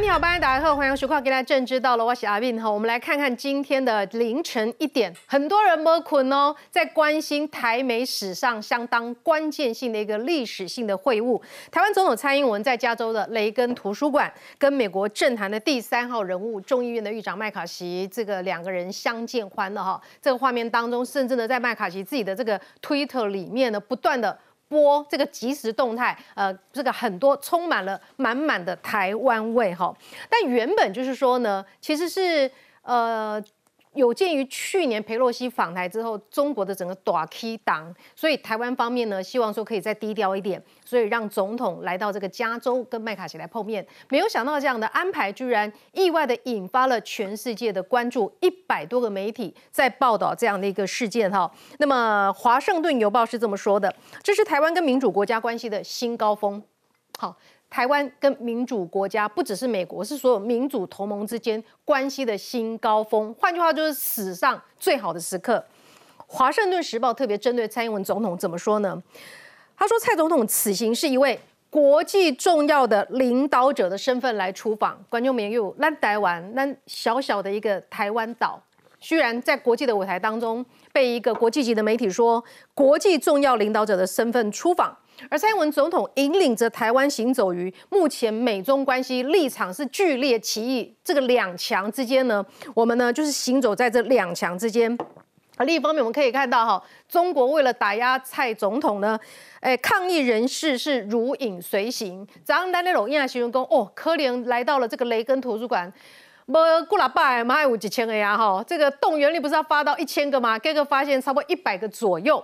你好，欢迎大家好，欢迎收看《给大家政治到了》，我是阿斌哈。我们来看看今天的凌晨一点，很多人没困哦，在关心台美史上相当关键性的一个历史性的会晤。台湾总统蔡英文在加州的雷根图书馆跟美国政坛的第三号人物众议院的议长麦卡锡这个两个人相见欢了哈。这个画面当中，甚至呢在麦卡锡自己的这个 Twitter 里面呢，不断的。播这个即时动态，呃，这个很多充满了满满的台湾味哈。但原本就是说呢，其实是呃。有鉴于去年佩洛西访台之后，中国的整个短 K 党，所以台湾方面呢，希望说可以再低调一点，所以让总统来到这个加州跟麦卡锡来碰面。没有想到这样的安排，居然意外的引发了全世界的关注，一百多个媒体在报道这样的一个事件哈。那么华盛顿邮报是这么说的：这是台湾跟民主国家关系的新高峰。好。台湾跟民主国家不只是美国，是所有民主同盟之间关系的新高峰。换句话就是史上最好的时刻。华盛顿时报特别针对蔡英文总统怎么说呢？他说蔡总统此行是一位国际重要的领导者的身份来出访。观众朋友，那台湾那小小的一个台湾岛，居然在国际的舞台当中被一个国际级的媒体说国际重要领导者的身份出访。而蔡英文总统引领着台湾行走于目前美中关系立场是剧烈歧义这个两强之间呢，我们呢就是行走在这两强之间。啊另一方面，我们可以看到哈，中国为了打压蔡总统呢，哎，抗议人士是如影随形。早上那楼印啊，形容说哦，柯林来到了这个雷根图书馆，没过了百，还有几千个呀哈，这个动员力不是要发到一千个吗？哥哥发现差不多一百个左右。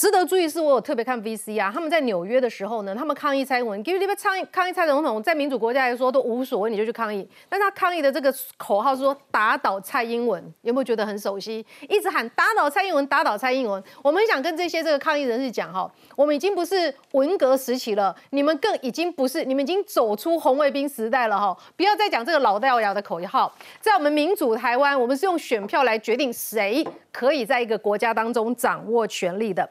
值得注意是，我有特别看 VC 啊，他们在纽约的时候呢，他们抗议蔡英文，因为你们抗议抗议蔡总统，在民主国家来说都无所谓，你就去抗议。但他抗议的这个口号是说打倒蔡英文，有没有觉得很熟悉？一直喊打倒蔡英文，打倒蔡英文。我们想跟这些这个抗议人士讲哈，我们已经不是文革时期了，你们更已经不是，你们已经走出红卫兵时代了哈，不要再讲这个老掉牙的口号。在我们民主台湾，我们是用选票来决定谁可以在一个国家当中掌握权力的。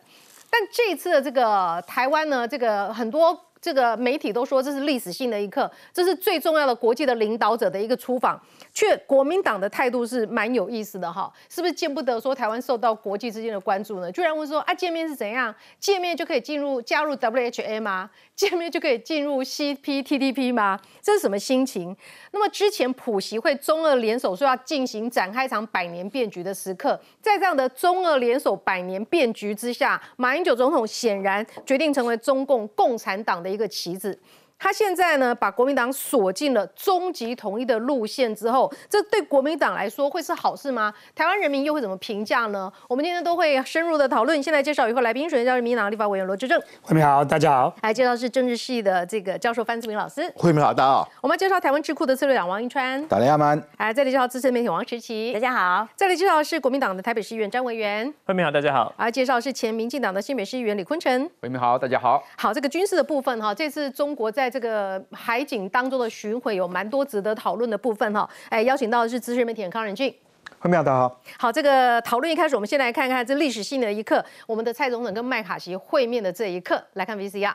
但这次的这个台湾呢，这个很多这个媒体都说这是历史性的一刻，这是最重要的国际的领导者的一个出访。却国民党的态度是蛮有意思的哈，是不是见不得说台湾受到国际之间的关注呢？居然问说啊，见面是怎样？见面就可以进入加入 WHA 吗？见面就可以进入 CPTPP 吗？这是什么心情？那么之前普习会中俄联手说要进行展开一场百年变局的时刻，在这样的中俄联手百年变局之下，马英九总统显然决定成为中共共产党的一个棋子。他现在呢，把国民党锁进了终极统一的路线之后，这对国民党来说会是好事吗？台湾人民又会怎么评价呢？我们今天都会深入的讨论。现在介绍一位来宾，首先叫民党立法委员罗志正。慧明好，大家好。来介绍是政治系的这个教授范志明老师。慧明好，大家好。我们介绍台湾智库的策略长王一川。大家好。来这里介绍资深媒体王石琪。大家好。这里介绍是国民党的台北市议员张委员。慧明好，大家好。来介绍是前民进党的新北市议员李坤城。慧明好，大家好。好，这个军事的部分哈，这次中国在这个。海景当中的巡回有蛮多值得讨论的部分哈，哎，邀请到的是资深媒体人康仁俊。欢迎大家好。好，这个讨论一开始，我们先来看看这历史性的一刻，我们的蔡总统跟麦卡锡会面的这一刻，来看 VCR。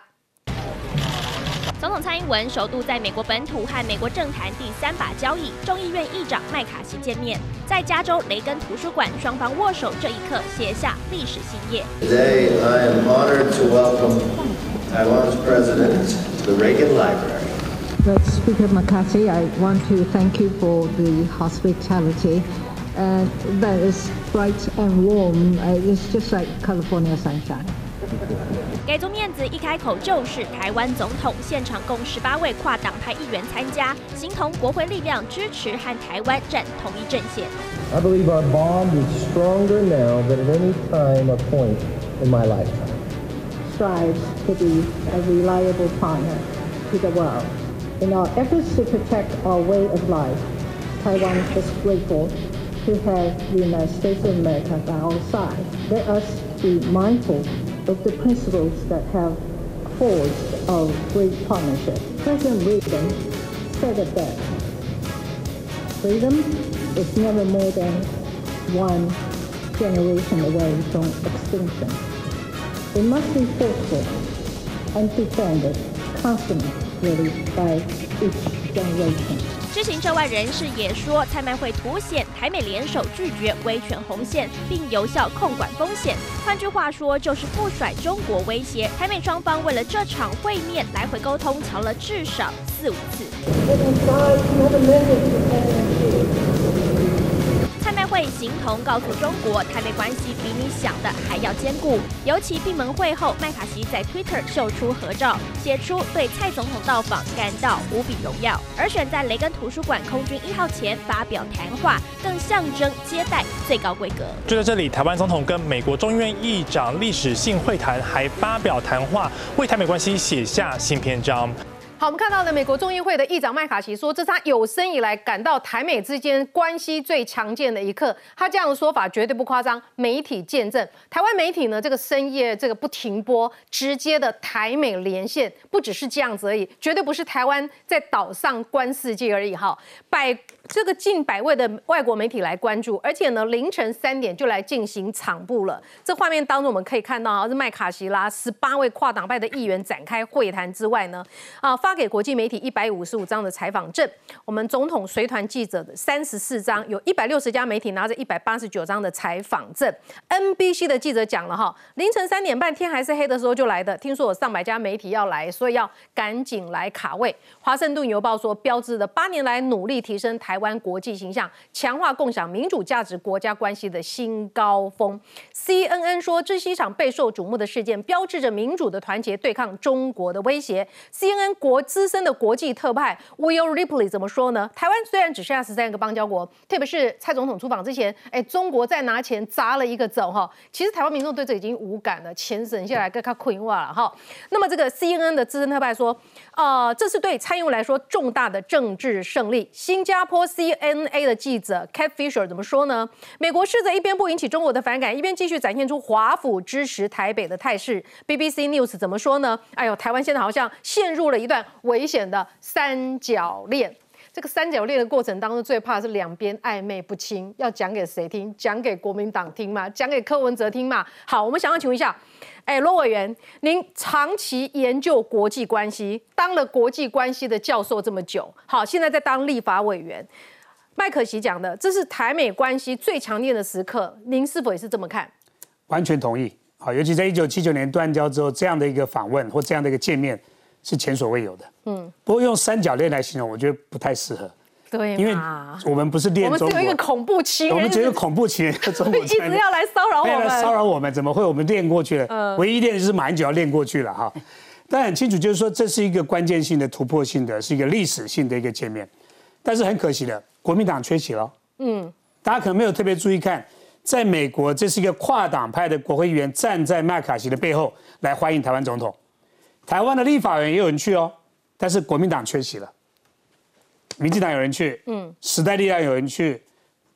总统蔡英文首度在美国本土和美国政坛第三把交椅，众议院议长麦卡锡见面，在加州雷根图书馆，双方握手，这一刻写下历史新页。Today I am honored to welcome Taiwan's president to the Reagan Library. But Speaker McCarthy, I want to thank you for the hospitality. And that is bright and warm. It's just like California sunshine. 给足面子，一开口就是台湾总统。现场共十八位跨党派议员参加，形同国会力量支持和台湾站同一阵线。I believe our bond is stronger now than at any time or point in my lifetime. Strives to be a reliable partner to the world. In our efforts to protect our way of life, Taiwan is grateful to have the United States of America by our side. Let us be mindful of the principles that have forged our great partnership. President Reagan said it best. Freedom is never more than one generation away from extinction. It must be forceful and defended constantly really by each generation. 知情涉外人士也说，蔡麦会凸显台美联手拒绝威权红线，并有效控管风险。换句话说，就是不甩中国威胁。台美双方为了这场会面来回沟通，瞧了至少四五次。会形同告诉中国，台美关系比你想的还要坚固。尤其闭门会后，麦卡锡在 Twitter 秀出合照，写出对蔡总统到访感到无比荣耀。而选在雷根图书馆空军一号前发表谈话，更象征接待最高规格。就在这里，台湾总统跟美国众议院议长历史性会谈，还发表谈话，为台美关系写下新篇章。好，我们看到的美国众议会的议长麦卡锡说，这是他有生以来感到台美之间关系最强健的一刻。他这样的说法绝对不夸张，媒体见证。台湾媒体呢，这个深夜这个不停播，直接的台美连线，不只是这样子而已，绝对不是台湾在岛上观世界而已。哈，百这个近百位的外国媒体来关注，而且呢，凌晨三点就来进行场布了。这画面当中我们可以看到，啊，是麦卡锡拉十八位跨党派的议员展开会谈之外呢，啊发。给国际媒体一百五十五张的采访证，我们总统随团记者的三十四张，有一百六十家媒体拿着一百八十九张的采访证。NBC 的记者讲了哈，凌晨三点半天还是黑的时候就来的，听说有上百家媒体要来，所以要赶紧来卡位。华盛顿邮报说，标志着八年来努力提升台台湾国际形象、强化共享民主价值国家关系的新高峰。CNN 说，这是一场备受瞩目的事件，标志着民主的团结对抗中国的威胁。CNN 国资深的国际特派 Will Ripley 怎么说呢？台湾虽然只剩下十三个邦交国，特别是蔡总统出访之前，哎，中国在拿钱砸了一个走哈。其实台湾民众对这已经无感了，钱省下来跟他困话了哈。那么这个 CNN 的资深特派说，呃，这是对蔡英文来说重大的政治胜利。新加坡 CNA 的记者 Cat Fisher 怎么说呢？美国试着一边不引起中国的反感，一边继续展现出华府支持台北的态势。BBC News 怎么说呢？哎呦，台湾现在好像陷入了一段。危险的三角恋，这个三角恋的过程当中，最怕是两边暧昧不清。要讲给谁听？讲给国民党听吗？讲给柯文哲听吗？好，我们想要请问一下，哎，罗委员，您长期研究国际关系，当了国际关系的教授这么久，好，现在在当立法委员，麦可锡讲的，这是台美关系最强烈的时刻，您是否也是这么看？完全同意。好，尤其在一九七九年断交之后，这样的一个访问或这样的一个见面。是前所未有的，嗯，不过用三角恋来形容，我觉得不太适合，对，因为我们不是恋，我们只有一个恐怖情人，我们只有恐怖情人，中国一直要来骚扰我们，来骚扰我们，怎么会我们练过去了？嗯，唯一练就是马英九要练过去了哈，但很清楚就是说这是一个关键性的突破性的，是一个历史性的一个见面，但是很可惜的，国民党缺席了，嗯，大家可能没有特别注意看，在美国这是一个跨党派的国会议员站在麦卡锡的背后来欢迎台湾总统。台湾的立法员也有人去哦，但是国民党缺席了。民进党有人去，嗯，时代力量有人去，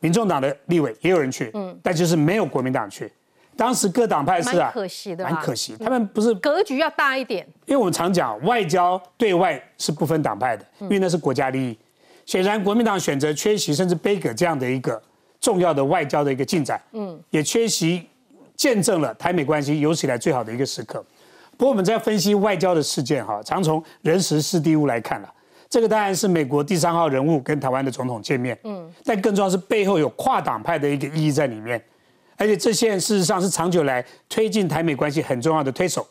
民众党的立委也有人去，嗯，但就是没有国民党去。当时各党派是啊，可惜的，蛮可惜。他们不是格局要大一点，因为我们常讲外交对外是不分党派的，因为那是国家利益。显然国民党选择缺席，甚至背葛这样的一个重要的外交的一个进展，嗯，也缺席，见证了台美关系有史以来最好的一个时刻。不过我们在分析外交的事件哈，常从人时事地物来看了。这个当然是美国第三号人物跟台湾的总统见面，嗯，但更重要是背后有跨党派的一个意义在里面，而且这些人事实上是长久来推进台美关系很重要的推手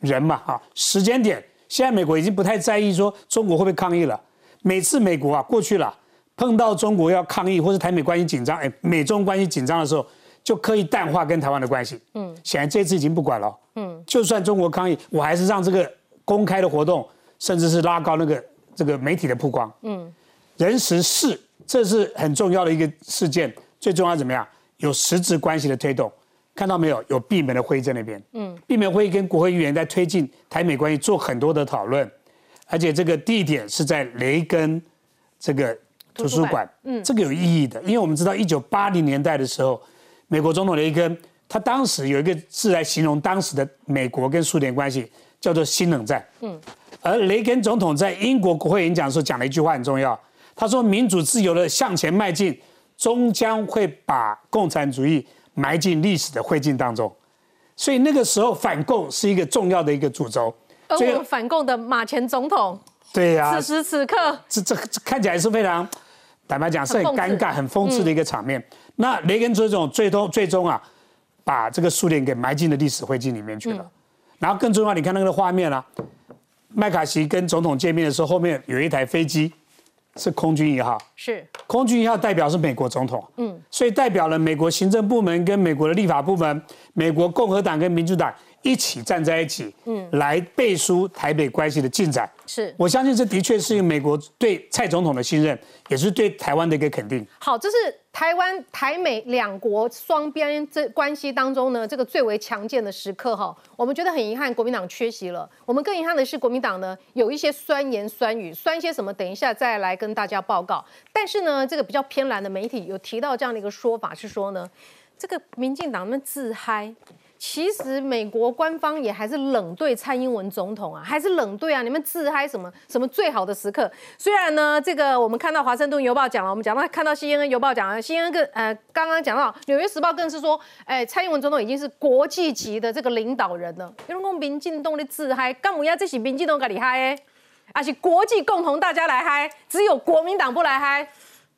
人嘛哈。时间点，现在美国已经不太在意说中国会不会抗议了。每次美国啊过去了碰到中国要抗议或是台美关系紧张，哎，美中关系紧张的时候。就刻意淡化跟台湾的关系，嗯，显然这次已经不管了，嗯，就算中国抗议，我还是让这个公开的活动，甚至是拉高那个这个媒体的曝光，嗯，人时事，这是很重要的一个事件，最重要怎么样？有实质关系的推动，看到没有？有闭门的会议在那边，嗯，闭门会议跟国会议员在推进台美关系做很多的讨论，而且这个地点是在雷根这个图书馆，嗯，这个有意义的，因为我们知道一九八零年代的时候。美国总统雷根，他当时有一个字来形容当时的美国跟苏联关系，叫做新冷战。嗯，而雷根总统在英国国会演讲的时候讲了一句话很重要，他说：“民主自由的向前迈进，终将会把共产主义埋进历史的灰烬当中。”所以那个时候反共是一个重要的一个主轴。而我们反共的马前总统对呀、此时此刻，这这这看起来是非常，坦白讲是很尴尬、很讽刺的一个场面。那雷根总统最终最终啊，把这个苏联给埋进了历史灰烬里面去了。然后更重要，你看那个画面啊，麦卡锡跟总统见面的时候，后面有一台飞机是空军一号，是空军一号代表是美国总统，嗯，所以代表了美国行政部门跟美国的立法部门，美国共和党跟民主党一起站在一起，嗯，来背书台北关系的进展。是。我相信这的确是美国对蔡总统的信任，也是对台湾的一个肯定。好，这是台湾台美两国双边这关系当中呢，这个最为强健的时刻哈。我们觉得很遗憾，国民党缺席了。我们更遗憾的是，国民党呢有一些酸言酸语，酸些什么？等一下再来跟大家报告。但是呢，这个比较偏蓝的媒体有提到这样的一个说法，是说呢，这个民进党们自嗨。其实美国官方也还是冷对蔡英文总统啊，还是冷对啊！你们自嗨什么什么最好的时刻？虽然呢，这个我们看到华盛顿邮报讲了，我们讲到看到 CNN 邮报讲了，CNN 更呃刚刚讲到纽约时报更是说，哎，蔡英文总统已经是国际级的这个领导人了。有人讲民进党的自嗨，干嘛要这些民进党个厉害哎？而且国际共同大家来嗨，只有国民党不来嗨。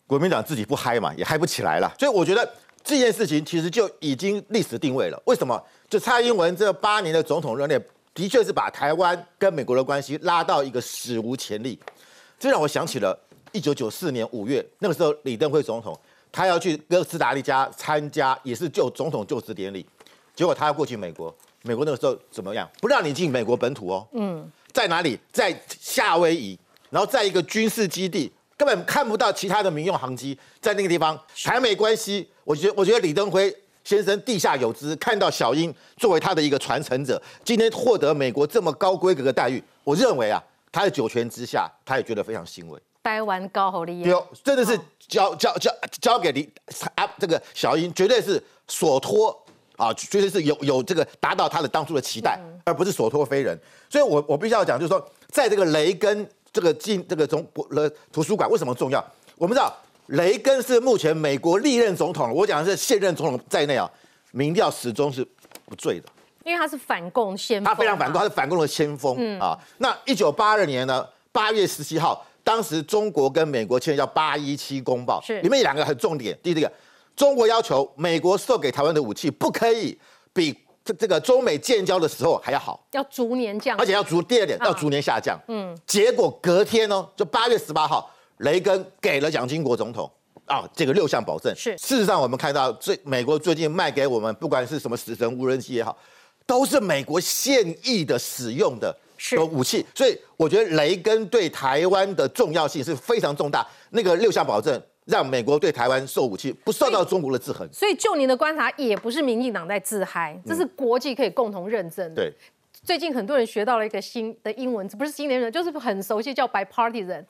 国民党自己不嗨嘛，也嗨不起来了。所以我觉得这件事情其实就已经历史定位了。为什么？就蔡英文这八年的总统任内，的确是把台湾跟美国的关系拉到一个史无前例。这让我想起了一九九四年五月，那个时候李登辉总统他要去哥斯达黎加参加，也是就总统就职典礼，结果他要过去美国，美国那个时候怎么样？不让你进美国本土哦。嗯，在哪里？在夏威夷，然后在一个军事基地。根本看不到其他的民用航机在那个地方。台美关系，我觉得我觉得李登辉先生地下有知，看到小英作为他的一个传承者，今天获得美国这么高规格的待遇，我认为啊，他的九泉之下，他也觉得非常欣慰。台湾高好厉害，有真的是交交交交给李啊这个小英，绝对是所托啊，绝对是有有这个达到他的当初的期待，而不是所托非人。所以我我必须要讲，就是说，在这个雷根。这个进这个总了图书馆为什么重要？我们知道雷根是目前美国历任总统，我讲的是现任总统在内啊，民调始终是不坠的，因为他是反共先锋，他非常反共，他是反共的先锋啊。那一九八二年呢，八月十七号，当时中国跟美国签叫八一七公报，是里面有两个很重点，第一个，中国要求美国售给台湾的武器不可以比。这这个中美建交的时候还要好，要逐年降，而且要逐第二点要逐年下降。嗯，结果隔天呢，就八月十八号，雷根给了蒋经国总统啊这个六项保证。是，事实上我们看到最美国最近卖给我们，不管是什么死神无人机也好，都是美国现役的使用的武器。所以我觉得雷根对台湾的重要性是非常重大。那个六项保证。让美国对台湾售武器不受到中国的制衡，所以就您的观察，也不是民进党在自嗨，这是国际可以共同认证的。对，最近很多人学到了一个新的英文字，不是新年人，就是很熟悉，叫 bipartisan，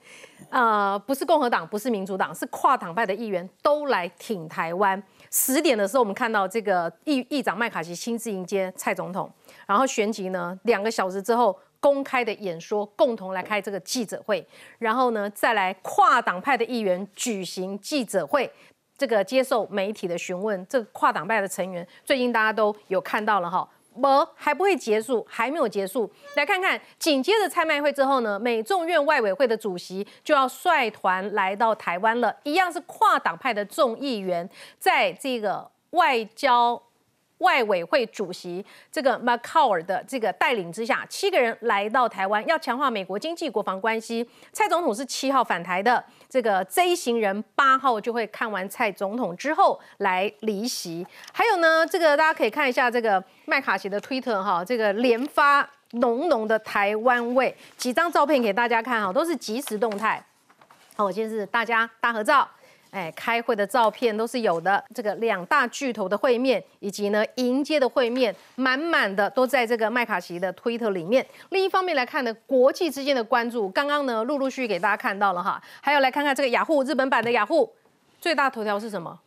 呃，不是共和党，不是民主党，是跨党派的议员都来挺台湾。十点的时候，我们看到这个议议长麦卡锡亲自迎接蔡总统，然后旋即呢，两个小时之后。公开的演说，共同来开这个记者会，然后呢，再来跨党派的议员举行记者会，这个接受媒体的询问。这个跨党派的成员，最近大家都有看到了哈，不还不会结束，还没有结束。来看看，紧接着拍卖会之后呢，美众院外委会的主席就要率团来到台湾了，一样是跨党派的众议员，在这个外交。外委会主席这个 McCall 的这个带领之下，七个人来到台湾，要强化美国经济国防关系。蔡总统是七号返台的，这个 Z 型人八号就会看完蔡总统之后来离席。还有呢，这个大家可以看一下这个麦卡锡的推特哈，这个连发浓浓的台湾味，几张照片给大家看哈，都是即时动态。好，我今天是大家大合照。哎，开会的照片都是有的。这个两大巨头的会面，以及呢迎接的会面，满满的都在这个麦卡锡的推特里面。另一方面来看呢，国际之间的关注，刚刚呢陆陆续续给大家看到了哈。还有来看看这个雅虎日本版的雅虎，最大头条是什么？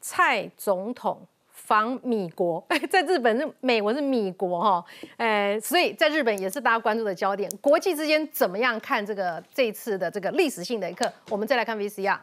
蔡总统访米国，在日本是美国是米国哈，哎，所以在日本也是大家关注的焦点。国际之间怎么样看这个这次的这个历史性的一刻？我们再来看 VCR。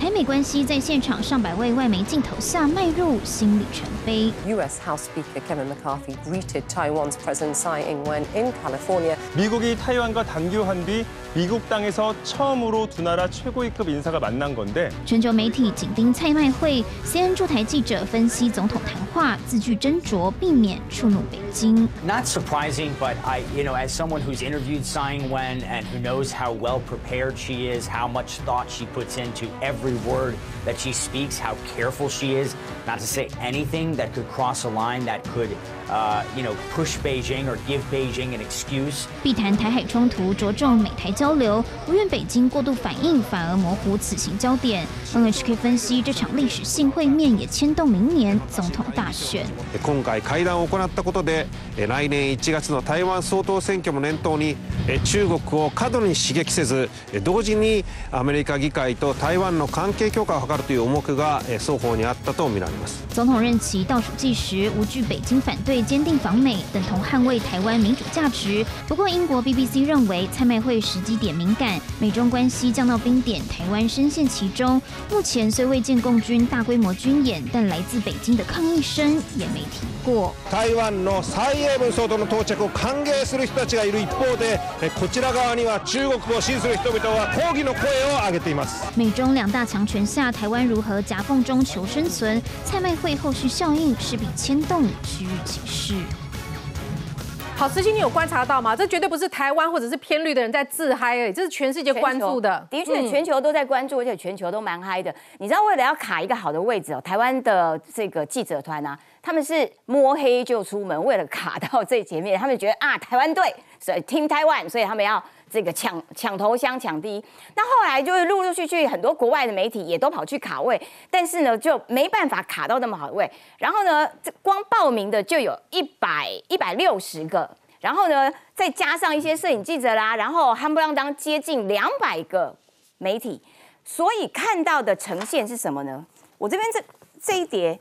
台美关系在现场上百位外媒镜头下迈入新里程碑。U.S. House Speaker Kevin McCarthy greeted Taiwan's President Tsai Ing-wen in California. 미국이 타이완과 단교한 뒤 미국 땅에서 처음으로 두 나라 최고위급 인사가 만난 건데 全球媒体紧盯蔡麦会，CNN 驻台记者分析总统谈话，字句斟酌，避免触怒北京。 Not surprising, but I, you know, as someone who's interviewed Tsai Ing-wen and who knows how well prepared she is, how much thought she puts into every word that she speaks, how careful she is not to say anything that could cross a line that could, uh, you know, push Beijing or give Beijing an excuse. 避谈台海冲突，着重美台交流，不愿北京过度反应，反而模糊此行焦点。NHK 分析，这场历史性会面也牵动明年总统大选。今回会談を行ったことで来年1月の台湾総統選挙も念頭に中国を過度に刺激せず同時にアメリカ議会と台湾の関係強化を図るという思惑が双方にあったとみられま总统任期倒数计时，无惧北京反对，坚定访美，等同捍卫台湾民主价值。不过，英国 BBC 认为蔡麦会时机点敏感，美中关系降到冰点，台湾深陷其中。目前虽未见共军大规模军演，但来自北京的抗议声也没停过。台湾の蔡英文総統の到着を歓迎する人たちがいる一方で、こちら側には中国を支持する人々は抗議の声を上げています。美中两大强权下，台湾如何夹缝中求生存？ 蔡麦会后续效应势必牵动区域情势。好，思欣，你有观察到吗？这绝对不是台湾或者是偏绿的人在自嗨而已，这是全世界关注的。的确，嗯全球都在关注，而且全球都蛮嗨的。你知道，为了要卡一个好的位置哦，台湾的这个记者团啊，他们是摸黑就出门，为了卡到最前面，他们觉得啊，台湾队，所以 Team Taiwan，所以他们要这个抢抢头香、抢第一。那后来就是陆陆续续很多国外的媒体也都跑去卡位，但是呢，就没办法卡到那么好的位。然后呢，这光报名的就有一百一百六十个。然后呢，再加上一些摄影记者啦，然后夯不啷当接近两百个媒体，所以看到的呈现是什么呢？我这边这这一叠，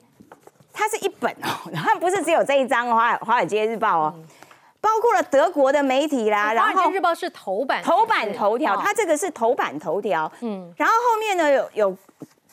它是一本哦，它不是只有这一张《华尔华尔街日报》哦，包括了德国的媒体啦，然华尔后街日报是头版，头版头条，哦它这个是头版头条，嗯，然后后面呢有有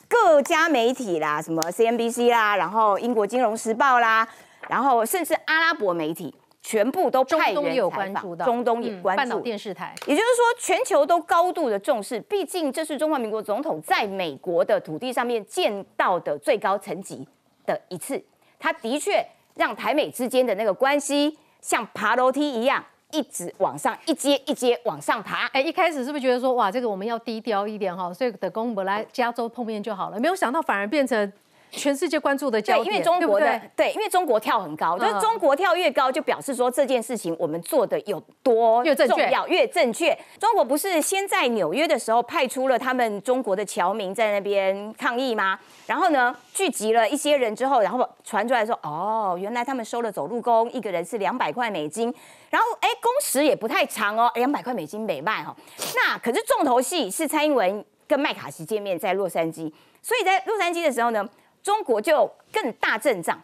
各家媒体啦，什么 CNBC 啦，然后英国金融时报啦，然后甚至阿拉伯媒体。全部都派人采访关注到，中东也关注，嗯半岛电视台。也就是说，全球都高度的重视，毕竟这是中华民国总统在美国的土地上面见到的最高层级的一次。他的确让台美之间的那个关系像爬楼梯一样，一直往上一阶一阶往上爬。哎，一开始是不是觉得说哇，这个我们要低调一点哈，所以的公本来加州碰面就好了，没有想到反而变成全世界关注的焦对，点，因为中国的对因为中国跳很高，就是嗯中国跳越高，就表示说这件事情我们做的有多越正确重要，越正确。中国不是先在纽约的时候派出了他们中国的侨民在那边抗议吗？然后呢，聚集了一些人之后，然后传出来说，哦，原来他们收了走路工，一个人是两百块美金，然后哎，工时也不太长哦，两百块美金美卖哈、哦。那可是重头戏是蔡英文跟麦卡锡见面在洛杉矶，所以在洛杉矶的时候呢。中国就更大阵仗，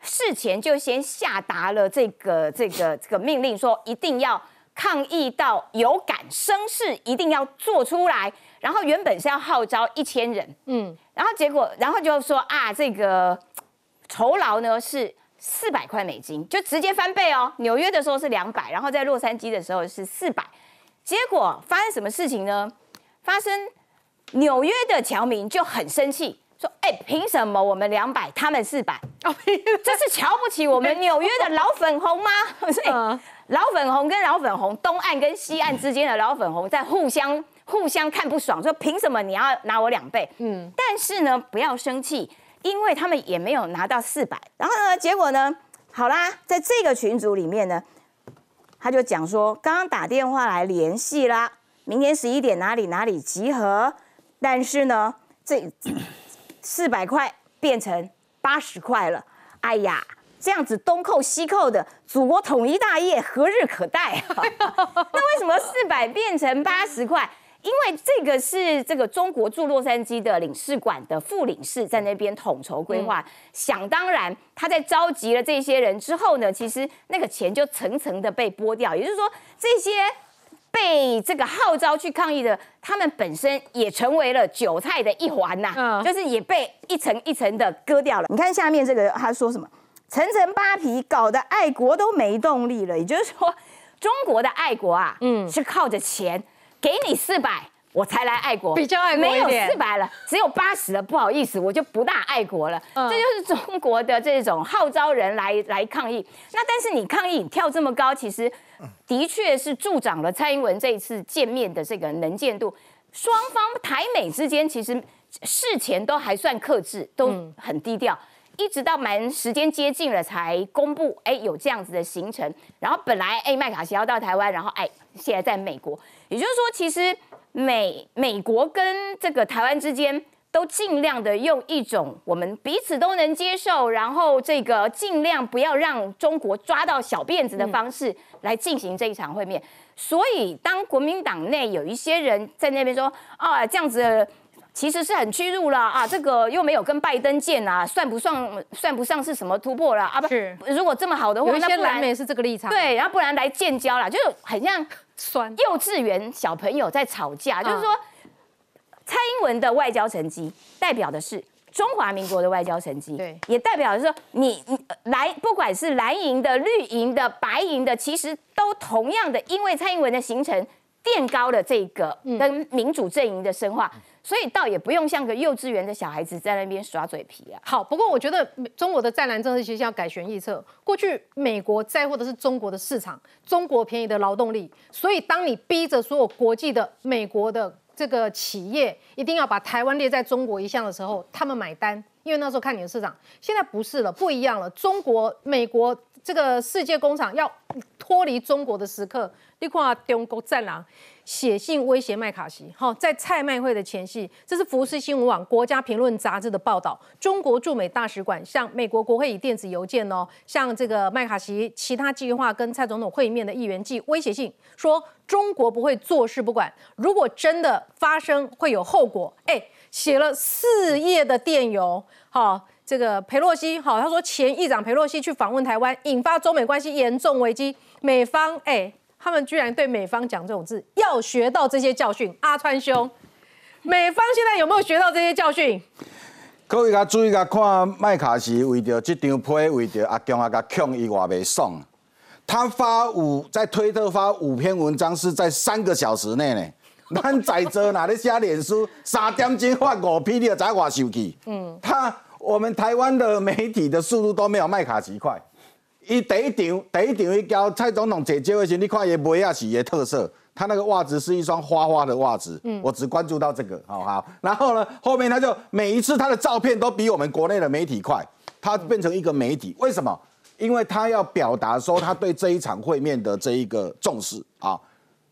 事前就先下达了这个这个这个命令，说一定要抗议到有感声势，一定要做出来。然后原本是要号召一千人，嗯，然后结果然后就说啊，这个酬劳呢是四百块美金，就直接翻倍哦。纽约的时候是两百，然后在洛杉矶的时候是四百。结果发生什么事情呢？发生纽约的侨民就很生气。说，哎，凭什么我们两百，他们四百？哦，这是瞧不起我们 纽约的老粉红吗？老粉红跟老粉红，东岸跟西岸之间的老粉红在互相互相看不爽，说凭什么你要拿我两倍？嗯，但是呢，不要生气，因为他们也没有拿到四百。然后呢，结果呢，好啦，在这个群组里面呢，他就讲说，刚刚打电话来联系啦，明天十一点哪里哪里集合，但是呢，这。四百块变成八十块了，哎呀，这样子东扣西扣的，祖国统一大业何日可待啊？那为什么四百变成八十块？因为这个是这个中国驻洛杉矶的领事馆的副领事在那边统筹规划，嗯、想当然他在召集了这些人之后呢，其实那个钱就层层的被剥掉，也就是说这些被这个号召去抗议的，他们本身也成为了韭菜的一环呐，就是也被一层一层的割掉了。你看下面这个他说什么？层层扒皮，搞得爱国都没动力了。也就是说，中国的爱国啊，嗯，是靠着钱，给你四百。我才来爱国，比较爱国没有四百了，只有八十了，不好意思，我就不大爱国了。这就是中国的这种号召人来 来抗议。那但是你抗议跳这么高，其实的确是助长了蔡英文这一次见面的这个能见度。双方台美之间其实事前都还算克制，都很低调，一直到蛮时间接近了才公布，哎，有这样子的行程。然后本来哎麦卡锡要到台湾，然后哎现在在美国，也就是说其实。美美国跟这个台湾之间都尽量的用一种我们彼此都能接受，然后这个尽量不要让中国抓到小辫子的方式来进行这一场会面。所以，当国民党内有一些人在那边说啊，这样子其实是很屈辱了啊，这个又没有跟拜登见啊，算不算算不上是什么突破了啊？不是，如果这么好的话，有一些蓝媒是这个立场，对，然后不然来建交了，就是很像。酸。幼稚园小朋友在吵架，就是说，蔡英文的外交成绩代表的是中华民国的外交成绩，对，也代表的是说，你你来不管是蓝营的、绿营的、白营的，其实都同样的，因为蔡英文的形成垫高了这个跟民主阵营的深化。所以倒也不用像个幼稚园的小孩子在那边耍嘴皮啊。好，不过我觉得中国的在蓝政策其实要改弦易辙。过去美国在乎的是中国的市场，中国便宜的劳动力。所以当你逼着所有国际的美国的这个企业一定要把台湾列在中国一项的时候，他们买单，因为那时候看你的市场。现在不是了，不一样了。中国、美国这个世界工厂要脱离中国的时刻，你看中国战狼。写信威胁麦卡锡，哈，在蔡麦会的前夕，这是福斯新闻网、国家评论杂志的报道。中国驻美大使馆向美国国会以电子邮件哦，向这个麦卡锡其他计划跟蔡总统会面的议员寄威胁信，说中国不会坐视不管，如果真的发生会有后果。哎，写了四页的电邮，哈，这个佩洛西，好，他说前议长佩洛西去访问台湾，引发中美关系严重危机，美方哎。他们居然对美方讲这种字，要学到这些教训。阿川兄，美方现在有没有学到这些教训？各位甲注意甲看，麦卡锡为着这张批，为着阿强阿甲强伊话未爽。他发五在推特发五篇文章，是在三个小时内呢。咱在座哪咧写脸书，三点钟发五篇，你就知我生气。嗯，他我们台湾的媒体的速度都没有麦卡锡快。伊第一场，第一场伊交蔡总统解接的时，你看伊鞋啊是伊的特色，他那个袜子是一双花花的袜子。嗯，我只关注到这个，好好。然后呢，后面他就每一次他的照片都比我们国内的媒体快，他变成一个媒体。为什么？因为他要表达说他对这一场会面的这一个重视啊。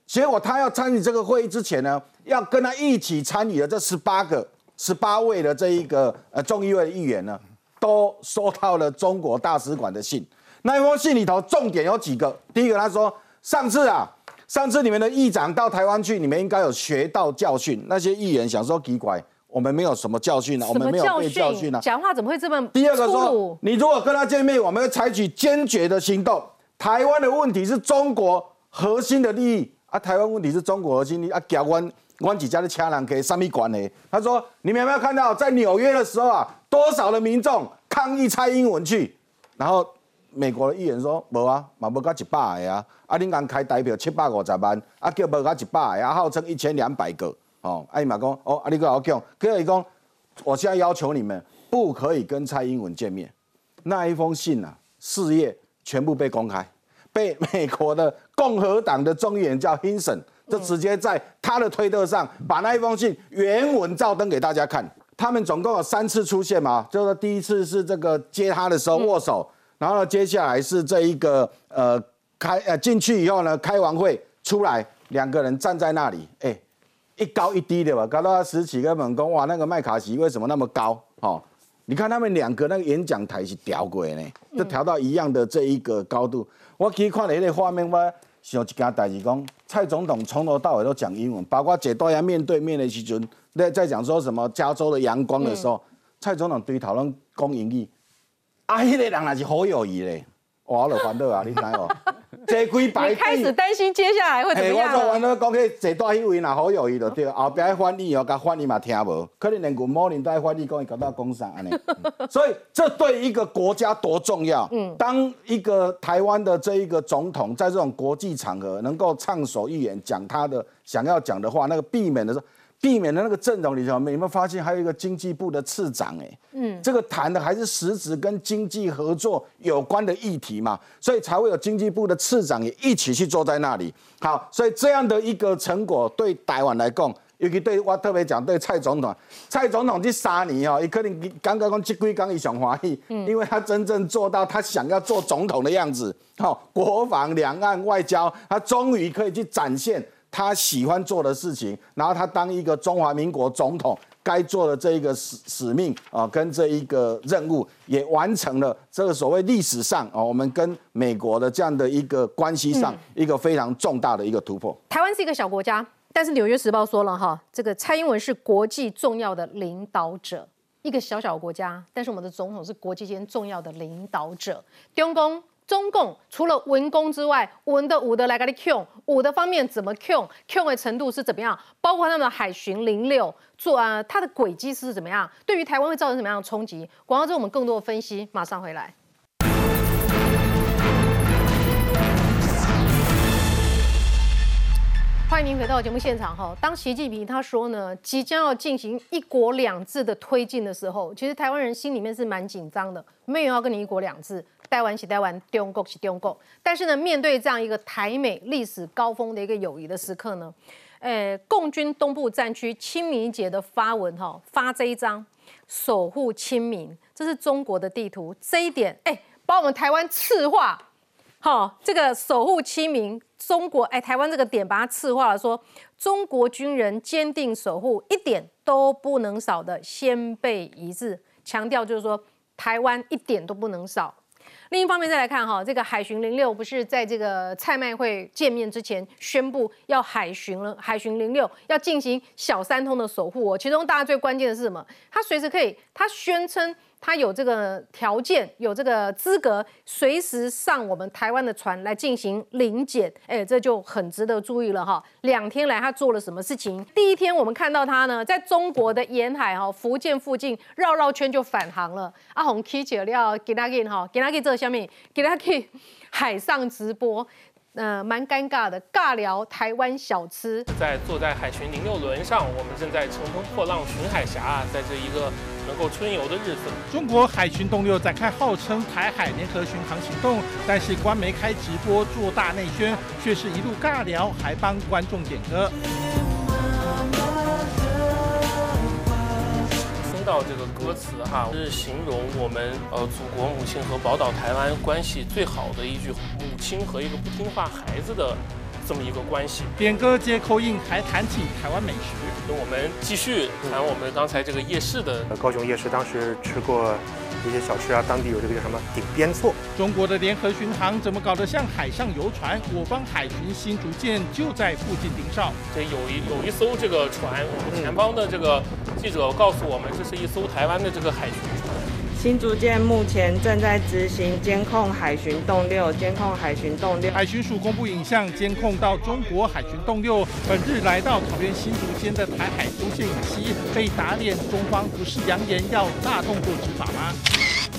结果他要参与这个会议之前呢，要跟他一起参与的这十八个、十八位的这一个呃众议院议员呢，都收到了中国大使馆的信。那一封信里头重点有几个？第一个，他说上次啊，上次你们的议长到台湾去，你们应该有学到教训。那些议员想说奇怪，我们没有什么教训啊，我们没有被教训啊，讲话怎么会这么？第二个说，你如果跟他见面，我们会采取坚决的行动。台湾的问题是中国核心的利益啊，台湾问题是中国核心利益啊，交关关几家的枪人给上面管呢？他说，你们有没有看到在纽约的时候啊，多少的民众抗议蔡英文去，然后。美国的议员说：无啊，嘛无到一百个啊！啊，恁刚开代表七百五十万，啊叫无到一百个啊，号称一千两百个哦。啊，伊嘛讲哦，啊，你个好讲，可以讲，我现在要求你们不可以跟蔡英文见面。那一封信啊，四页全部被公开，被美国的共和党的众议员叫 Hinson，就直接在他的推特上把那一封信原文照登给大家看。他们总共有三次出现嘛，就是第一次是这个接他的时候握手。然后呢，接下来是这一个呃开呃进去以后呢，开完会出来，两个人站在那里，哎，一高一低的吧，搞到十几个猛攻，哇，那个麦卡锡为什么那么高？哦，你看他们两个那个演讲台是调过呢，就调到一样的这一个高度。我可以看了那个画面，我想一件代志，讲蔡总统从头到尾都讲英文，包括这大家面对面的时阵，在在讲说什么加州的阳光的时候，蔡总统对讨论讲英语。啊，迄个人也是好友谊嘞，我了烦恼啊，你知无？坐几排。你开始担心接下来会怎么样？我做完了讲去坐大迄位，若好有伊就对。后壁翻译哦，甲翻译嘛听无，可能连 Good morning 都翻译讲伊搞到工商安尼。所以这对一个国家多重要。嗯，当一个台湾的这一个总统在这种国际场合能够畅所欲言，讲他的想要讲的话，那个避免的是。避免的那个阵容里头，有没有发现还有一个经济部的次长？哎，嗯，这个谈的还是实质跟经济合作有关的议题嘛，所以才会有经济部的次长也一起去坐在那里。好，所以这样的一个成果对台湾来讲，尤其对我特别讲对蔡总统，蔡总统这三年哦，也可能刚刚讲这几刚一想华裔，嗯，因为他真正做到他想要做总统的样子，好，国防、两岸、外交，他终于可以去展现。他喜欢做的事情，然后他当一个中华民国总统该做的这一个使使命啊，跟这一个任务也完成了。这个所谓历史上啊，我们跟美国的这样的一个关系上一个非常重大的一个突破。台湾是一个小国家，但是《纽约时报》说了哈，这个蔡英文是国际重要的领导者。一个小小国家，但是我们的总统是国际间重要的领导者。中共。中共除了文攻之外，文的武的来给你 Q，武的方面怎么 Q，Q 的程度是怎么样？包括他们的海巡零六做啊，它的轨迹是怎么样？对于台湾会造成什么样的冲击？广告之后我们更多的分析，马上回来。欢迎您回到节目现场哈。当习近平他说呢，即将要进行一国两制的推进的时候，其实台湾人心里面是蛮紧张的，没有要跟你一国两制。台湾是台湾，中国是中国。但是呢，面对这样一个台美历史高峰的一个友谊的时刻呢，呃，共军东部战区清明节的发文哈，发这一张守护清明，这是中国的地图，这一点哎，把我们台湾赤化，好，这个守护清明，中国哎，台湾这个点把它赤化了，说中国军人坚定守护，一点都不能少的先辈一致，强调就是说台湾一点都不能少。另一方面再来看哈，这个海巡零六不是在这个蔡麦会见面之前宣布要海巡了，海巡零六要进行小三通的守护哦。其中大家最关键的是什么？他随时可以，他宣称。他有这个条件，有这个资格，随时上我们台湾的船来进行临检，哎，这就很值得注意了哈。两天来他做了什么事情？第一天我们看到他呢，在中国的沿海哈，福建附近绕绕圈就返航了。阿红 K 姐要给他给哈，给他给这下面给他给海上直播，呃，蛮尴尬的，尬聊台湾小吃。在坐在海巡零六轮上，我们正在乘风破浪巡海峡，在这一个。能够春游的日子，中国海巡动六展开号称台海联合巡航行动，但是官媒开直播做大内宣，却是一路尬聊，还帮观众点歌。听到这个歌词哈，是形容我们呃祖国母亲和宝岛台湾关系最好的一句母亲和一个不听话孩子的。这么一个关系，点歌接口音，还谈起台湾美食。那我们继续谈我们刚才这个夜市的。高雄夜市当时吃过一些小吃啊，当地有这个叫什么顶边错。中国的联合巡航怎么搞得像海上游船？我方海巡新竹舰就在附近盯梢。这有一有一艘这个船，我们前方的这个记者告诉我们，这是一艘台湾的这个海巡船。新竹舰目前正在执行监控海巡动六，监控海巡动六。海巡署公布影像，监控到中国海巡动六本日来到桃园新竹间的台海中线演习，被打脸，中方不是扬言要大动作执法吗？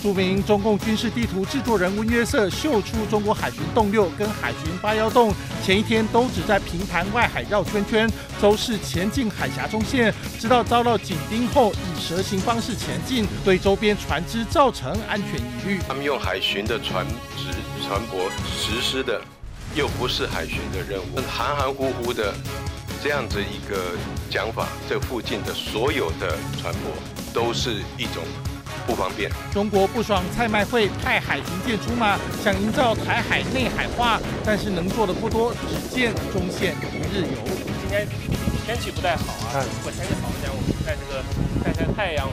著名中共军事地图制作人温约瑟秀出中国海巡洞六跟海巡八幺洞，前一天都只在平潭外海绕圈圈，周是前进海峡中线，直到遭到紧盯后，以蛇形方式前进，对周边船只造成安全疑虑。他们用海巡的船只船舶实施的，又不是海巡的任务，含含糊糊的这样子一个讲法，这附近的所有的船舶都是一种。不方便。中国不爽蔡麦会派海军舰出马，想营造台海内海化，但是能做的不多，只见中线一日游。今天天气不太好啊，如果天气好一点，我们在这个晒晒太阳。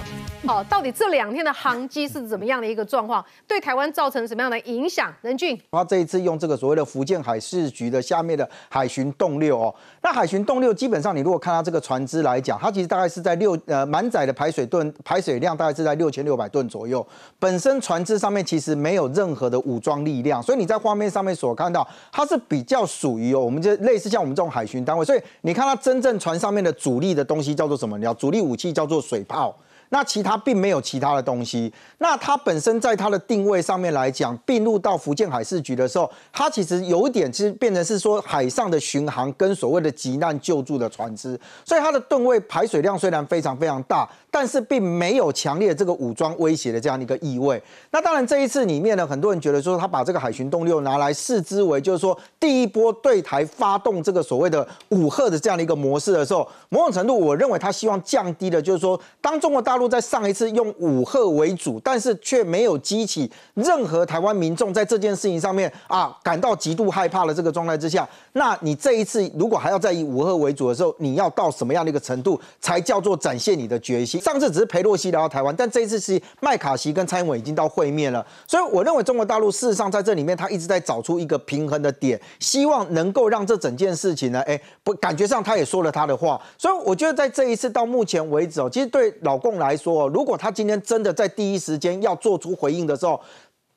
哦，到底这两天的航机是怎么样的一个状况？对台湾造成什么样的影响？任俊，他这一次用这个所谓的福建海事局的下面的海巡洞六哦，那海巡洞六基本上你如果看它这个船只来讲，它其实大概是在六呃满载的排水吨排水量大概是在六千六百吨左右，本身船只上面其实没有任何的武装力量，所以你在画面上面所看到，它是比较属于哦，我们就类似像我们这种海巡单位，所以你看它真正船上面的主力的东西叫做什么？你要主力武器叫做水炮。那其他并没有其他的东西。那它本身在它的定位上面来讲，并入到福建海事局的时候，它其实有一点其实变成是说海上的巡航跟所谓的急难救助的船只，所以它的吨位排水量虽然非常非常大，但是并没有强烈这个武装威胁的这样的一个意味。那当然这一次里面呢，很多人觉得说他把这个海巡动六拿来视之为就是说第一波对台发动这个所谓的武赫的这样的一个模式的时候，某种程度我认为他希望降低的就是说当中国大。陆在上一次用武赫为主，但是却没有激起任何台湾民众在这件事情上面啊感到极度害怕的这个状态之下，那你这一次如果还要再以武赫为主的时候，你要到什么样的一个程度才叫做展现你的决心？上次只是裴洛西来到台湾，但这一次是麦卡锡跟蔡英文已经到会面了，所以我认为中国大陆事实上在这里面他一直在找出一个平衡的点，希望能够让这整件事情呢，哎，不感觉上他也说了他的话，所以我觉得在这一次到目前为止哦，其实对老共来。来说，如果他今天真的在第一时间要做出回应的时候，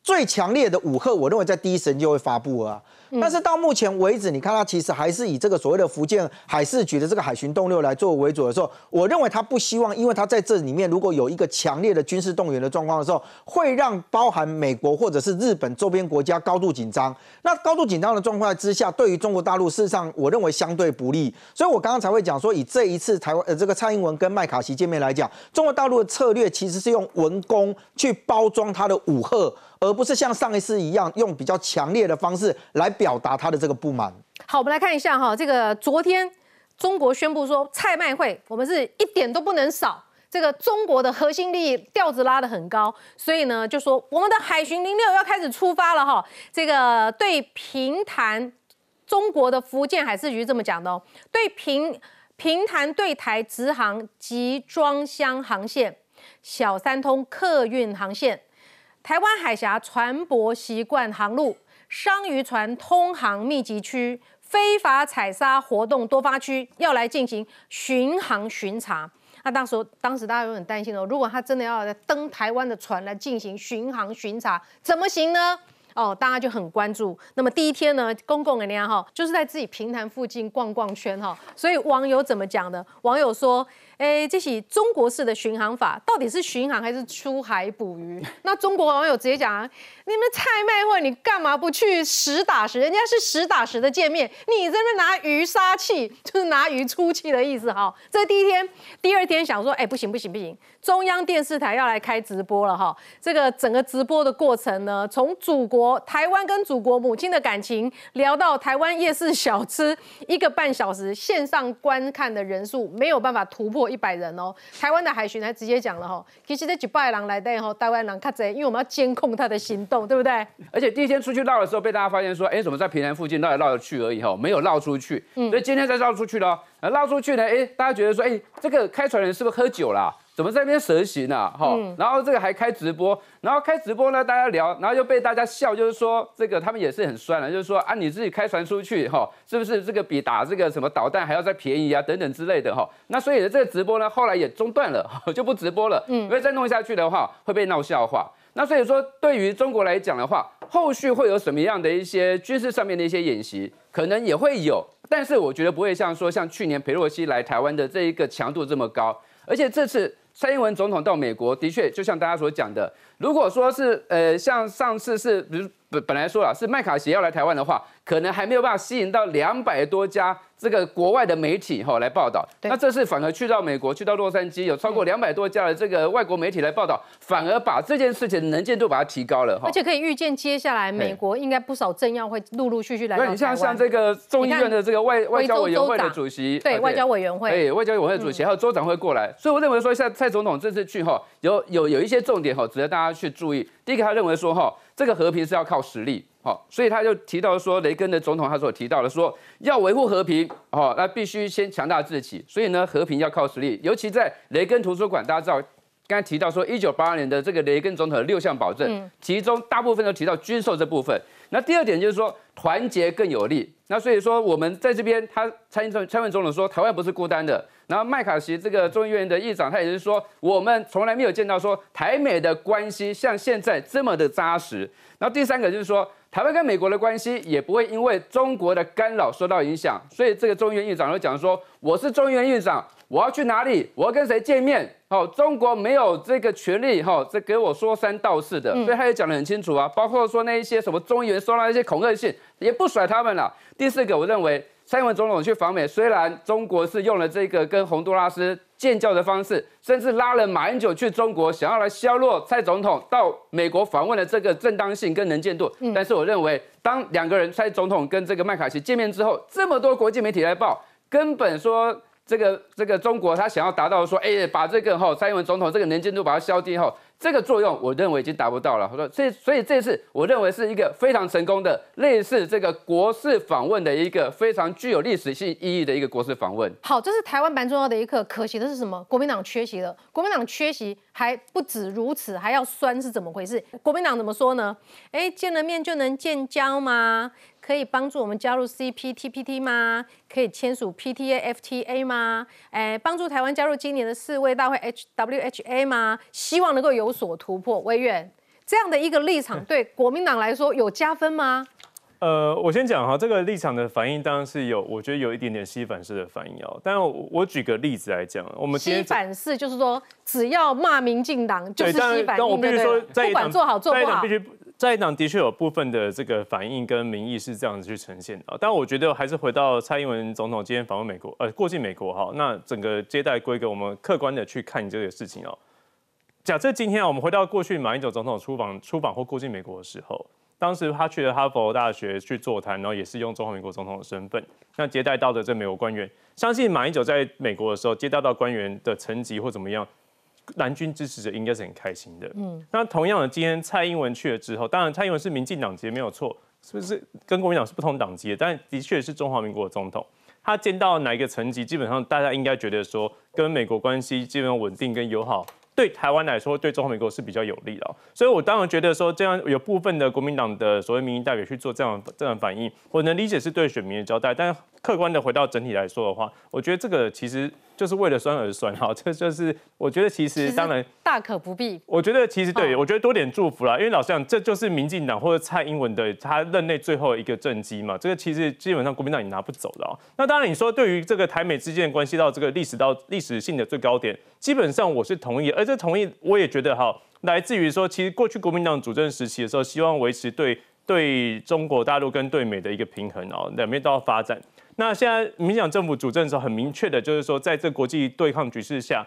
最强烈的武赫，我认为在第一时间就会发布啊。但是到目前为止，你看它其实还是以这个所谓的福建海事局的这个海巡动六来作为主的时候，我认为他不希望，因为他在这里面如果有一个强烈的军事动员的状况的时候，会让包含美国或者是日本周边国家高度紧张。那高度紧张的状况之下，对于中国大陆事实上，我认为相对不利。所以我刚刚才会讲说，以这一次台湾呃这个蔡英文跟麦卡锡见面来讲，中国大陆的策略其实是用文攻去包装他的武赫。而不是像上一次一样用比较强烈的方式来表达他的这个不满。好，我们来看一下哈，这个昨天中国宣布说，蔡麦会我们是一点都不能少，这个中国的核心利益调子拉得很高，所以呢就说我们的海巡零六要开始出发了哈。这个对平潭中国的福建海事局这么讲的哦，对平平潭对台直航集装箱航线、小三通客运航线。台湾海峡船舶习惯航路、商渔船通航密集区、非法采砂活动多发区，要来进行巡航巡查。那当时，当时大家有很担心哦，如果他真的要登台湾的船来进行巡航巡查，怎么行呢？哦，大家就很关注。那么第一天呢，公共的那样哈，就是在自己平潭附近逛逛圈哈。所以网友怎么讲的？网友说。哎，这是中国式的巡航法，到底是巡航还是出海捕鱼？那中国网友直接讲：啊你们菜卖会，你干嘛不去实打实？人家是实打实的见面，你这边拿鱼杀气，就是拿鱼出气的意思哈。这第一天，第二天想说，哎，不行不行不行，中央电视台要来开直播了哈。这个整个直播的过程呢，从祖国台湾跟祖国母亲的感情聊到台湾夜市小吃，一个半小时线上观看的人数没有办法突破。一百人哦，台湾的海巡还直接讲了哈，其实这几百人来的哈，台湾人看贼，因为我们要监控他的行动，对不对？而且第一天出去绕的时候，被大家发现说，哎，怎么在平潭附近绕来绕去而已哈，没有绕出去。嗯，所以今天再绕出去了，绕出去呢，哎，大家觉得说，哎，这个开船人是不是喝酒了？怎么在那边蛇行呢？哈，然后这个还开直播，然后开直播呢，大家聊，然后又被大家笑，就是说这个他们也是很酸了，就是说啊，你自己开船出去哈，是不是这个比打这个什么导弹还要再便宜啊？等等之类的哈。那所以呢，这个直播呢，后来也中断了，就不直播了，嗯，因为再弄下去的话会被闹笑话。那所以说，对于中国来讲的话，后续会有什么样的一些军事上面的一些演习，可能也会有，但是我觉得不会像说像去年裴洛西来台湾的这一个强度这么高，而且这次。蔡英文总统到美国，的确就像大家所讲的，如果说是呃，像上次是，比如本本来说了是麦卡锡要来台湾的话，可能还没有办法吸引到两百多家。这个国外的媒体哈来报道，那这次反而去到美国，去到洛杉矶，有超过两百多家的这个外国媒体来报道，反而把这件事情的能见度把它提高了哈。而且可以预见，接下来美国应该不少政要会陆陆续续来那你像像这个众议院的这个外外交委员会的主席，对外交委员会，对外交委员会主席，还有州长会过来，所以我认为说，像蔡总统这次去哈，有有有一些重点哈，值得大家去注意。第一个，他认为说哈，这个和平是要靠实力。好，所以他就提到说，雷根的总统他所提到的说，要维护和平，哦，那必须先强大自己。所以呢，和平要靠实力，尤其在雷根图书馆，大家知道，刚才提到说，一九八二年的这个雷根总统的六项保证，嗯其中大部分都提到军售这部分。那第二点就是说，团结更有力。那所以说，我们在这边，他蔡英文蔡英文总统说，台湾不是孤单的。然后麦卡锡这个众议院的议长，他也是说，我们从来没有见到说台美的关系像现在这么的扎实。然后第三个就是说，台湾跟美国的关系也不会因为中国的干扰受到影响。所以这个中议院议长就讲说，我是中议院议长，我要去哪里，我要跟谁见面，好、中国没有这个权利，哈、这给我说三道四的，嗯所以他也讲得很清楚啊，包括说那一些什么中议员收到一些恐吓信，也不甩他们了。第四个，我认为蔡英文总统去访美，虽然中国是用了这个跟洪都拉斯建交的方式，甚至拉了马英九去中国，想要来削弱蔡总统到美国访问的这个正当性跟能见度。但是我认为，当两个人蔡总统跟这个麦卡锡见面之后，这么多国际媒体来报，根本说。这个这个中国，他想要达到说，哎，把这个哈蔡英文总统这个能见度把它消低后，这个作用我认为已经达不到了。我说，所以所以这次我认为是一个非常成功的类似这个国事访问的一个非常具有历史性意义的一个国事访问。好，这是台湾蛮重要的一刻。可惜的是什么？国民党缺席了。国民党缺席还不止如此，还要酸是怎么回事？国民党怎么说呢？哎，见了面就能建交吗？可以帮助我们加入 CPTPT 吗？可以签署 PTA、FTA 吗？哎，帮助台湾加入今年的世卫大会 HWHA 吗？希望能够有所突破。委员这样的一个立场，对国民党来说有加分吗？呃，我先讲哈，这个立场的反应当然是有，我觉得有一点点西反式的反应哦。但我我举个例子来讲，我们今西反式就是说，只要骂民进党就是西反但我应，必须说不对，？在不管做好做不好在野党的确有部分的这个反应跟民意是这样子去呈现的。但我觉得还是回到蔡英文总统今天访问美国，呃，过境美国哈，那整个接待规格，我们客观的去看这个事情哦。假设今天，我们回到过去马英九总统出访出访或过境美国的时候，当时他去了哈佛大学去座谈，然后也是用中华民国总统的身份，那接待到的这美国官员，相信马英九在美国的时候接待到官员的层级或怎么样，蓝军支持者应该是很开心的。嗯，那同样的，今天蔡英文去了之后，当然蔡英文是民进党籍没有错，是不是跟国民党是不同党籍的？但的确是中华民国的总统。他见到哪一个层级，基本上大家应该觉得说，跟美国关系基本上稳定跟友好，对台湾来说，对中华民国是比较有利的哦、所以我当然觉得说，这样有部分的国民党的所谓民意代表去做这样这样的反应，我能理解是对选民的交代，但客观的回到整体来说的话，我觉得这个其实就是为了酸而酸哈，这就是我觉得其实当然。大可不必。我觉得其实对，我觉得多点祝福啦，因为老实讲，这就是民进党或者蔡英文的他任内最后一个政绩嘛，这个其实基本上国民党也拿不走的哦、那当然你说对于这个台美之间的关系到这个历史到历史性的最高点，基本上我是同意，而这同意我也觉得哈，来自于说其实过去国民党主政时期的时候，希望维持对对中国大陆跟对美的一个平衡哦，两边都要发展。那现在民进党政府主政的时候，很明确的就是说，在这国际对抗局势下，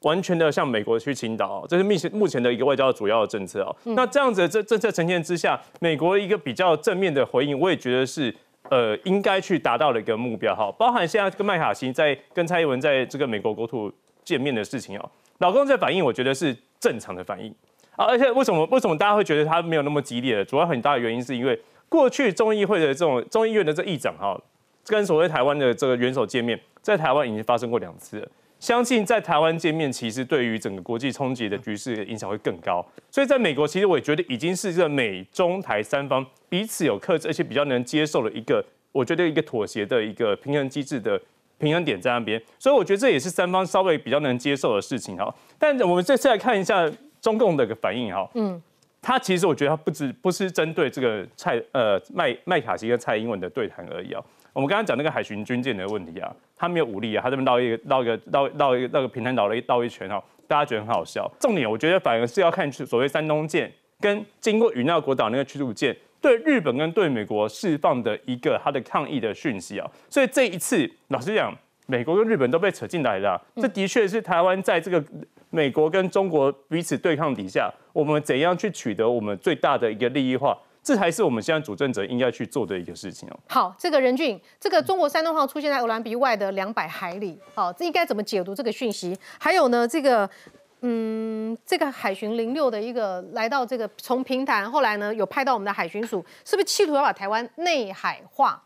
完全的向美国去倾倒哦，这是目前目前的一个外交主要的政策哦。那这样子的这政策呈现之下，美国一个比较正面的回应，我也觉得是呃应该去达到的一个目标哈。包含现在跟麦卡锡在跟蔡英文在这个美国国土见面的事情哦，老公这反应我觉得是正常的反应啊。而且为什么为什么大家会觉得他没有那么激烈？主要很大的原因是因为过去众议会的这种众议院的这议长哈，跟所谓台湾的这个元首见面，在台湾已经发生过两次了。相信在台湾见面，其实对于整个国际冲击的局势影响会更高。所以在美国，其实我也觉得已经是这美中台三方彼此有克制，而且比较能接受的一个，我觉得一个妥协的一个平衡机制的平衡点在那边。所以我觉得这也是三方稍微比较能接受的事情哈。但我们这次来看一下中共的一个反应哈。嗯，他其实我觉得他不只不是针对这个蔡呃麦麦卡锡跟蔡英文的对谈而已啊。我们刚刚讲那个海巡军舰的问题啊，他没有武力啊，他这边绕一个绕一个绕绕一个那个平潭绕了一绕一圈哈，大家觉得很好笑。重点我觉得反而是要看所谓山东舰跟经过与那国岛那个驱逐舰对日本跟对美国释放的一个他的抗议的讯息啊。所以这一次老实讲，美国跟日本都被扯进来了啊、这的确是台湾在这个美国跟中国彼此对抗底下，我们怎样去取得我们最大的一个利益化，这才是我们现在主政者应该去做的一个事情哦。好，这个任俊，这个中国山东号出现在鹅銮鼻外的两百海里，好，这应该怎么解读这个讯息？还有呢，这个。嗯，这个海巡零六的一个来到这个从平潭，后来呢有派到我们的海巡署，是不是企图要把台湾内海化？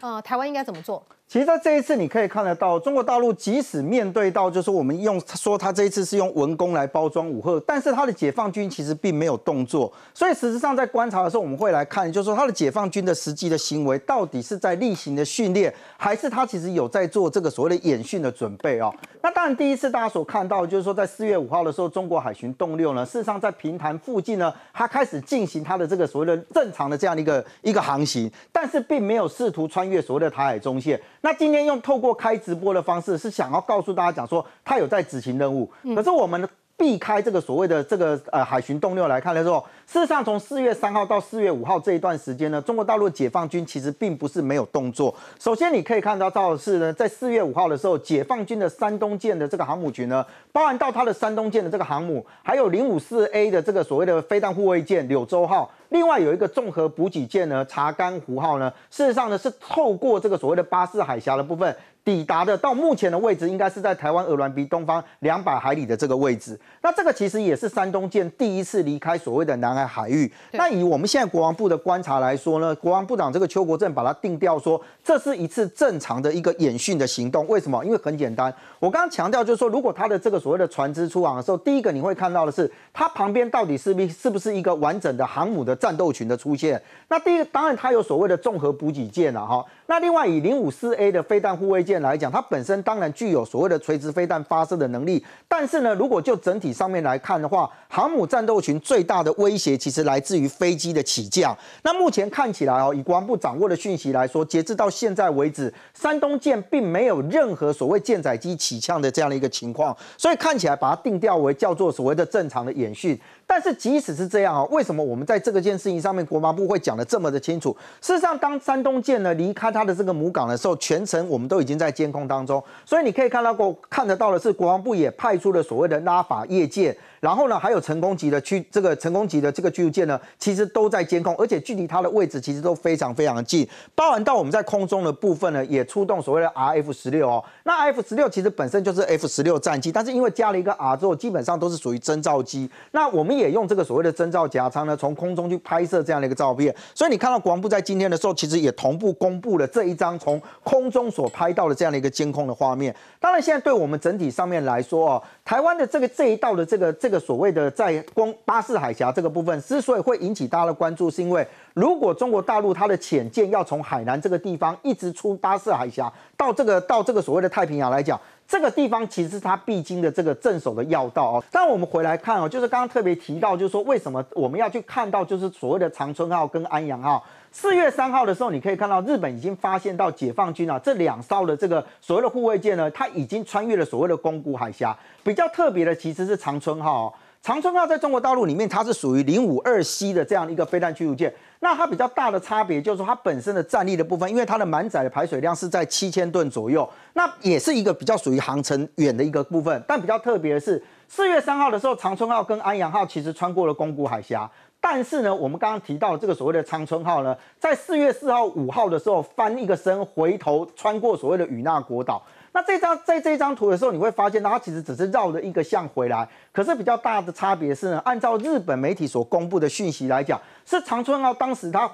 呃，台湾应该怎么做？其实，在这一次你可以看得到，中国大陆即使面对到，就是我们用说他这一次是用文攻来包装武赫，但是他的解放军其实并没有动作。所以，实质上在观察的时候，我们会来看，就是说他的解放军的实际的行为到底是在例行的训练，还是他其实有在做这个所谓的演训的准备哦。那当然，第一次大家所看到就是说，在四月五号的时候，中国海巡动六呢，事实上在平潭附近呢，它开始进行它的这个所谓的正常的这样的一个一个航行，但是并没有试图穿越所谓的台海中线。那今天用透过开直播的方式，是想要告诉大家讲说，他有在执行任务。可是我们避开这个所谓的这个呃海巡动六来看的时候，事实上从四月三号到四月五号这一段时间呢，中国大陆解放军其实并不是没有动作。首先你可以看到到的是呢，在四月五号的时候，解放军的山东舰的这个航母群呢，包含到它的山东舰的这个航母，还有零五四 A 的这个所谓的飞弹护卫舰柳州号。另外有一个综合补给舰呢，查干湖号呢，事实上呢是透过这个所谓的巴士海峡的部分抵达的，到目前的位置应该是在台湾鹅銮鼻东方两百海里的这个位置。那这个其实也是山东舰第一次离开所谓的南海海域。那以我们现在国防部的观察来说呢，国防部长这个邱国正把它定调说，这是一次正常的一个演训的行动。为什么？因为很简单，我刚刚强调就是说，如果他的这个所谓的船只出航的时候，第一个你会看到的是，它旁边到底是不是不是一个完整的航母的。战斗群的出现，那第一个当然它有所谓的综合补给舰了哈。那另外以零五四 A 的飞弹护卫舰来讲，它本身当然具有所谓的垂直飞弹发射的能力。但是呢，如果就整体上面来看的话，航母战斗群最大的威胁其实来自于飞机的起降。那目前看起来哦，以国防部掌握的讯息来说，截至到现在为止，山东舰并没有任何所谓舰载机起降的这样的一个情况，所以看起来把它定调为叫做所谓的正常的演训。但是即使是这样啊，为什么我们在这个件事情上面，国防部会讲的这么的清楚？事实上，当山东舰呢离开它的这个母港的时候，全程我们都已经在监控当中，所以你可以看到过看得到的是，国防部也派出了所谓的拉法业界。然后呢，还有成功级的驱这个成功级的这个驱逐舰呢，其实都在监控，而且距离它的位置其实都非常非常近。包含到我们在空中的部分呢，也出动所谓的 RF 十六哦。那 F 十六其实本身就是 F 十六战机，但是因为加了一个 R 之后，基本上都是属于侦照机。那我们也用这个所谓的侦照夹舱呢，从空中去拍摄这样的一个照片。所以你看到国防部在今天的时候，其实也同步公布了这一张从空中所拍到的这样的一个监控的画面。当然，现在对我们整体上面来说哦，台湾的这个这一道的这个这个所谓的在光巴士海峡这个部分，之所以会引起大家的关注，是因为如果中国大陆它的潜舰要从海南这个地方一直出巴士海峡到这个到这个所谓的太平洋来讲，这个地方其实是它必经的这个镇守的要道哦。但我们回来看哦，就是刚刚特别提到，就是说为什么我们要去看到就是所谓的长春号跟安阳号。四月三号的时候，你可以看到日本已经发现到解放军啊这两艘的这个所谓的护卫舰呢，它已经穿越了所谓的宫古海峡。比较特别的其实是长春号，长春号在中国大陆里面它是属于零五二 C 的这样一个飞弹驱逐舰。那它比较大的差别就是说它本身的战力的部分，因为它的满载的排水量是在七千吨左右，那也是一个比较属于航程远的一个部分。但比较特别的是，四月三号的时候，长春号跟安阳号其实穿过了宫古海峡。但是呢，我们刚刚提到这个所谓的长春号呢，在四月四号、五号的时候翻一个身，回头穿过所谓的与那国岛。那这张在这张图的时候，你会发现它其实只是绕了一个向回来。可是比较大的差别是呢，按照日本媒体所公布的讯息来讲，是长春号当时它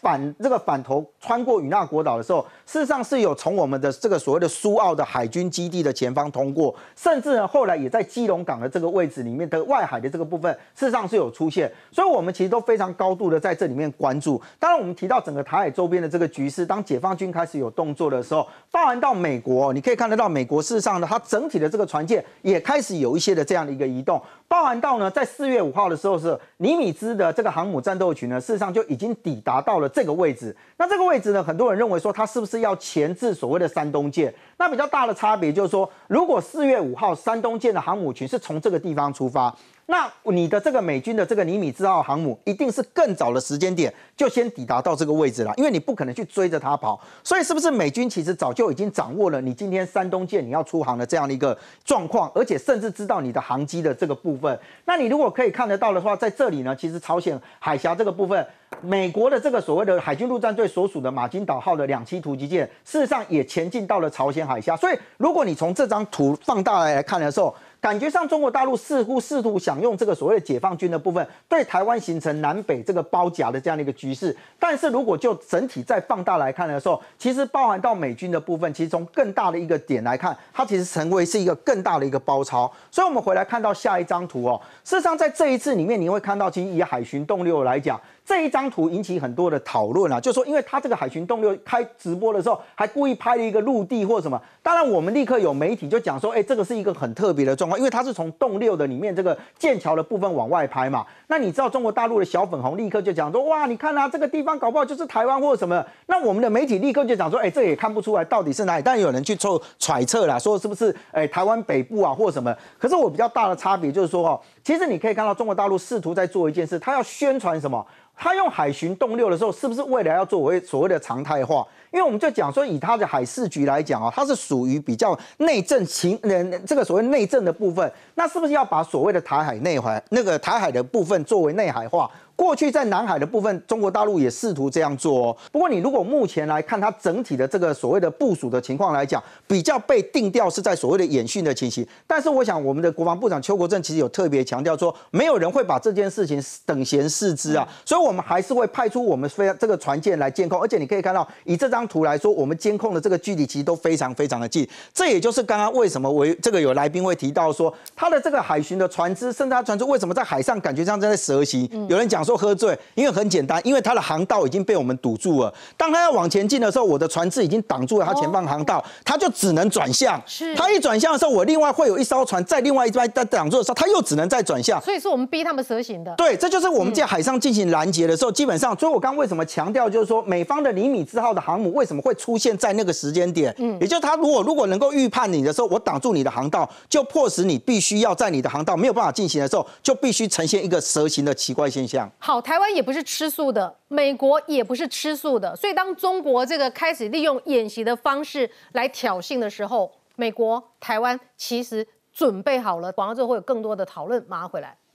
反这个反头穿过与那国岛的时候，事实上是有从我们的这个所谓的苏澳的海军基地的前方通过，甚至呢后来也在基隆港的这个位置里面的外海的这个部分，事实上是有出现。所以我们其实都非常高度的在这里面关注。当然，我们提到整个台海周边的这个局势，当解放军开始有动作的时候，包含到美国，你可以看得到美国事实上呢，它整体的这个船舰也开始有一些的这样的一个。移动包含到呢，在四月五号的时候是尼米兹的这个航母战斗群呢，事实上就已经抵达到了这个位置。那这个位置呢，很多人认为说它是不是要前置所谓的山东舰？那比较大的差别就是说，如果四月五号山东舰的航母群是从这个地方出发。那你的这个美军的这个尼米兹号航母一定是更早的时间点就先抵达到这个位置了，因为你不可能去追着它跑，所以是不是美军其实早就已经掌握了你今天山东舰你要出航的这样的一个状况，而且甚至知道你的航机的这个部分？那你如果可以看得到的话，在这里呢，其实朝鲜海峡这个部分，美国的这个所谓的海军陆战队所属的马金岛号的两栖突击舰，事实上也前进到了朝鲜海峡。所以如果你从这张图放大来来看的时候，感觉上中国大陆似乎试图想用这个所谓的解放军的部分，对台湾形成南北这个包夹的这样的一个局势。但是如果就整体再放大来看的时候，其实包含到美军的部分，其实从更大的一个点来看，它其实成为是一个更大的一个包抄。所以我们回来看到下一张图哦，事实上在这一次里面，你会看到，其实以海巡动六来讲。这一张图引起很多的讨论啊，就说因为他这个海巡动六开直播的时候，还故意拍了一个陆地或什么。当然，我们立刻有媒体就讲说，哎，这个是一个很特别的状况，因为它是从动六的里面这个剑桥的部分往外拍嘛。那你知道中国大陆的小粉红立刻就讲说，哇，你看啊，这个地方搞不好就是台湾或什么。那我们的媒体立刻就讲说，哎，这也看不出来到底是哪里。但有人去做揣测啦，说是不是哎台湾北部啊或什么。可是我比较大的差别就是说，哦，其实你可以看到中国大陆试图在做一件事，他要宣传什么？他用海巡动六的时候，是不是未来要作为所谓的常态化？因为我们就讲说，以他的海事局来讲啊，它是属于比较内政情，呃，这个所谓内政的部分，那是不是要把所谓的台海内海那个台海的部分作为内海化？过去在南海的部分，中国大陆也试图这样做哦。不过你如果目前来看，它整体的这个所谓的部署的情况来讲，比较被定调是在所谓的演训的情形。但是我想，我们的国防部长邱国正其实有特别强调说，没有人会把这件事情等闲视之啊。所以我们还是会派出我们非常这个船舰来监控。而且你可以看到，以这张图来说，我们监控的这个距离其实都非常非常的近。这也就是刚刚为什么为这个有来宾会提到说，他的这个海巡的船只，甚至他船只为什么在海上感觉像在蛇行？有人讲。说喝醉，因为很简单，因为它的航道已经被我们堵住了。当他要往前进的时候，我的船只已经挡住了他前方航道，他就只能转向。是，他一转向的时候，我另外会有一艘船在另外一边在挡住的时候，他又只能再转向。所以是我们逼他们蛇行的。对，这就是我们在海上进行拦截的时候，基本上，所以我刚为什么强调，就是说美方的尼米兹号的航母为什么会出现在那个时间点？嗯，也就是他如果如果能够预判你的时候，我挡住你的航道，就迫使你必须要在你的航道没有办法进行的时候，就必须呈现一个蛇形的奇怪现象。好，台湾也不是。吃素的，美国也不是吃素的，所以当中国这个开始利用演习的方式来挑衅的时候，美国、台湾其实准备好了。广告之后会有更多的讨论，马上回来。